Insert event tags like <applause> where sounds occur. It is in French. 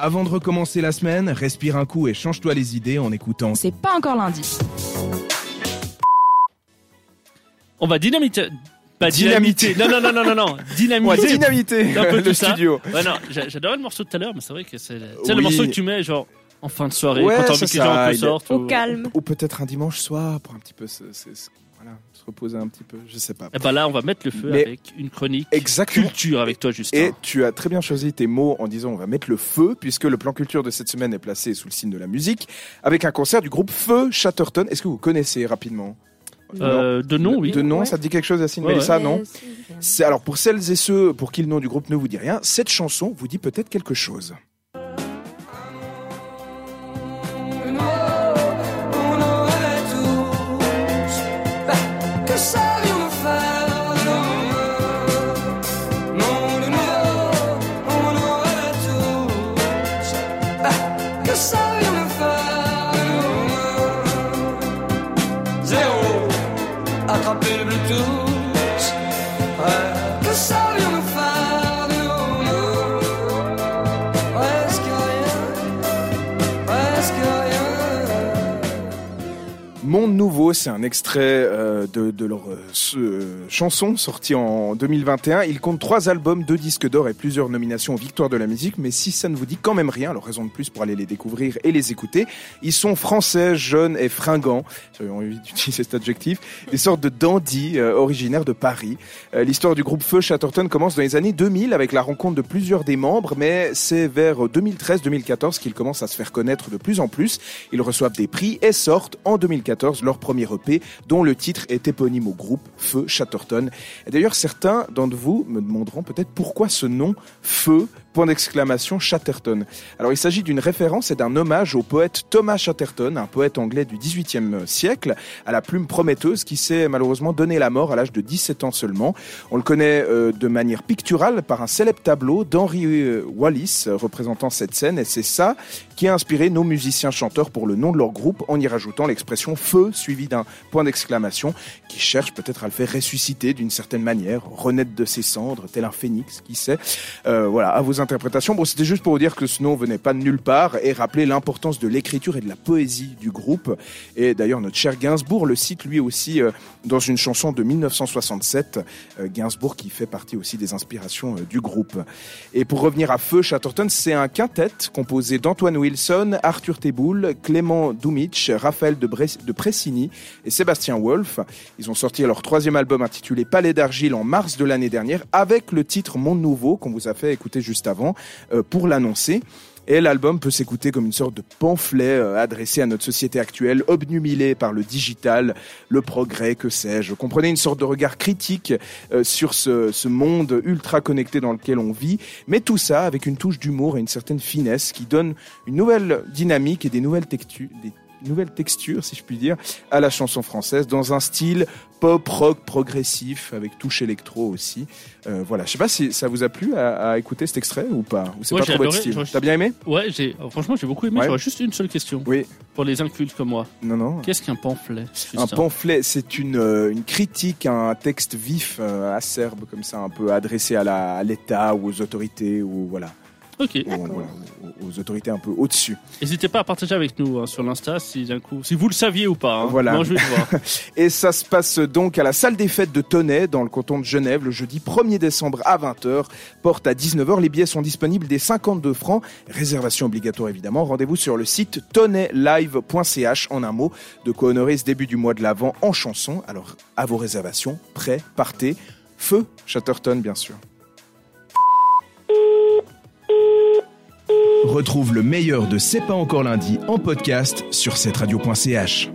Avant de recommencer la semaine, respire un coup et change-toi les idées en écoutant. C'est pas encore lundi. On va dynamiter. Pas Dynamiter. dynamiter. Non, non, non, non, non, non. <laughs> On va Dynamiter. dynamiter Un peu <laughs> le tout ça. studio. Ouais, non, j'a- j'adorais le morceau de tout à l'heure, mais c'est vrai que c'est c'est le Oui. morceau que tu mets, genre, en fin de soirée, Ouais, quand t'as envie que les gens un peu aide. sortent. Au ou- calme. Ou peut-être un dimanche soir pour un petit peu se, se- se- voilà, se reposer un petit peu. Je sais pas. Et ben là, on va mettre le feu Mais- avec une chronique Exactement. culture avec toi, Justin. Et tu as très bien choisi tes mots en disant on va mettre le feu, puisque le plan culture de cette semaine est placé sous le signe de la musique, avec un concert du groupe Feu Chatterton. Est-ce que vous connaissez rapidement? Euh, de nom, oui. De nom, Ouais. ça te dit quelque chose, Yacine Ouais, Mélissa, Euh, non C'est alors pour celles et ceux pour qui le nom du groupe ne vous dit rien, cette chanson vous dit peut-être quelque chose. do. Monde Nouveau, c'est un extrait euh, de, leur euh, euh, chanson sortie en 2021. Ils comptent trois albums, deux disques d'or et plusieurs nominations aux victoires de la musique. Mais si ça ne vous dit quand même rien, alors raison de plus pour aller les découvrir et les écouter. Ils sont français, jeunes et fringants. J'avais envie d'utiliser cet adjectif. Des sortes de dandies originaires de Paris. L'histoire du groupe Feu Chatterton commence dans les années 2000 avec la rencontre de plusieurs des membres, mais c'est vers 2013-2014 qu'ils commencent à se faire connaître de plus en plus. Ils reçoivent des prix et sortent en 2014 leur premier EP, dont le titre est éponyme au groupe Feu Chatterton. D'ailleurs, certains d'entre vous me demanderont peut-être pourquoi ce nom Feu point d'exclamation Chatterton. Alors il s'agit d'une référence et d'un hommage au poète Thomas Chatterton, un poète anglais du XVIIIe siècle, à la plume prometteuse qui s'est malheureusement donné la mort à l'âge de 17 ans seulement. On le connaît euh, de manière picturale par un célèbre tableau d'Henry euh, Wallis représentant cette scène et c'est ça qui a inspiré nos musiciens chanteurs pour le nom de leur groupe en y rajoutant l'expression feu suivi d'un point d'exclamation qui cherche peut-être à le faire ressusciter d'une certaine manière, renaître de ses cendres, tel un phénix, qui sait. Euh, voilà, à interprétations. Bon, c'était juste pour vous dire que ce nom venait pas de nulle part et rappeler l'importance de l'écriture et de la poésie du groupe. Et d'ailleurs, notre cher Gainsbourg le cite lui aussi euh, dans une chanson de 1967. Euh, Gainsbourg qui fait partie aussi des inspirations euh, du groupe. Et pour revenir à Feu Chatterton, c'est un quintet composé d'Antoine Wilson, Arthur Teboul, Clément Dumitch, Raphaël de Pressini et Sébastien Wolf. Ils ont sorti leur troisième album intitulé Palais d'argile en mars de l'année dernière avec le titre Monde Nouveau qu'on vous a fait écouter juste avant euh, pour l'annoncer. Et l'album peut s'écouter comme une sorte de pamphlet euh, adressé à notre société actuelle, obnubilée par le digital, le progrès, que sais-je. Comprenez une sorte de regard critique euh, sur ce, ce monde ultra connecté dans lequel on vit, mais tout ça avec une touche d'humour et une certaine finesse qui donne une nouvelle dynamique et des nouvelles textures, des nouvelles textures, si je puis dire, à la chanson française, dans un style pop rock progressif avec touche électro aussi. Euh, voilà, je sais pas si ça vous a plu à, à écouter cet extrait ou pas, ou c'est Ouais, pas trop votre style. T'as bien aimé? Ouais, j'ai, oh, franchement, j'ai beaucoup aimé. Ouais. J'aurais juste une seule question. Oui. Pour les incultes comme moi. Non, non. Qu'est-ce qu'un pamphlet Un pamphlet, c'est une, euh, une critique, un texte vif, euh, acerbe comme ça, un peu adressé à la- à l'État ou aux autorités ou voilà, Ok. ou- voilà, aux, aux autorités un peu au-dessus. N'hésitez pas à partager avec nous hein, sur l'Insta si d'un coup, si vous le saviez ou pas. hein. Voilà. Moi, je vais le voir. <laughs> Et ça se passe donc à la salle des fêtes de Tonnet, dans le canton de Genève, le jeudi 1er décembre à 20h. Porte à 19h. Les billets sont disponibles dès 52 francs. Réservation obligatoire évidemment. Rendez-vous sur le site tonnetlive.ch en un mot. De quoi honorer ce début du mois de l'Avent en chanson. Alors, à vos réservations. Prêt, partez. Feu, Chatterton, bien sûr. Retrouve le meilleur de C'est pas encore lundi en podcast sur cette radio.ch.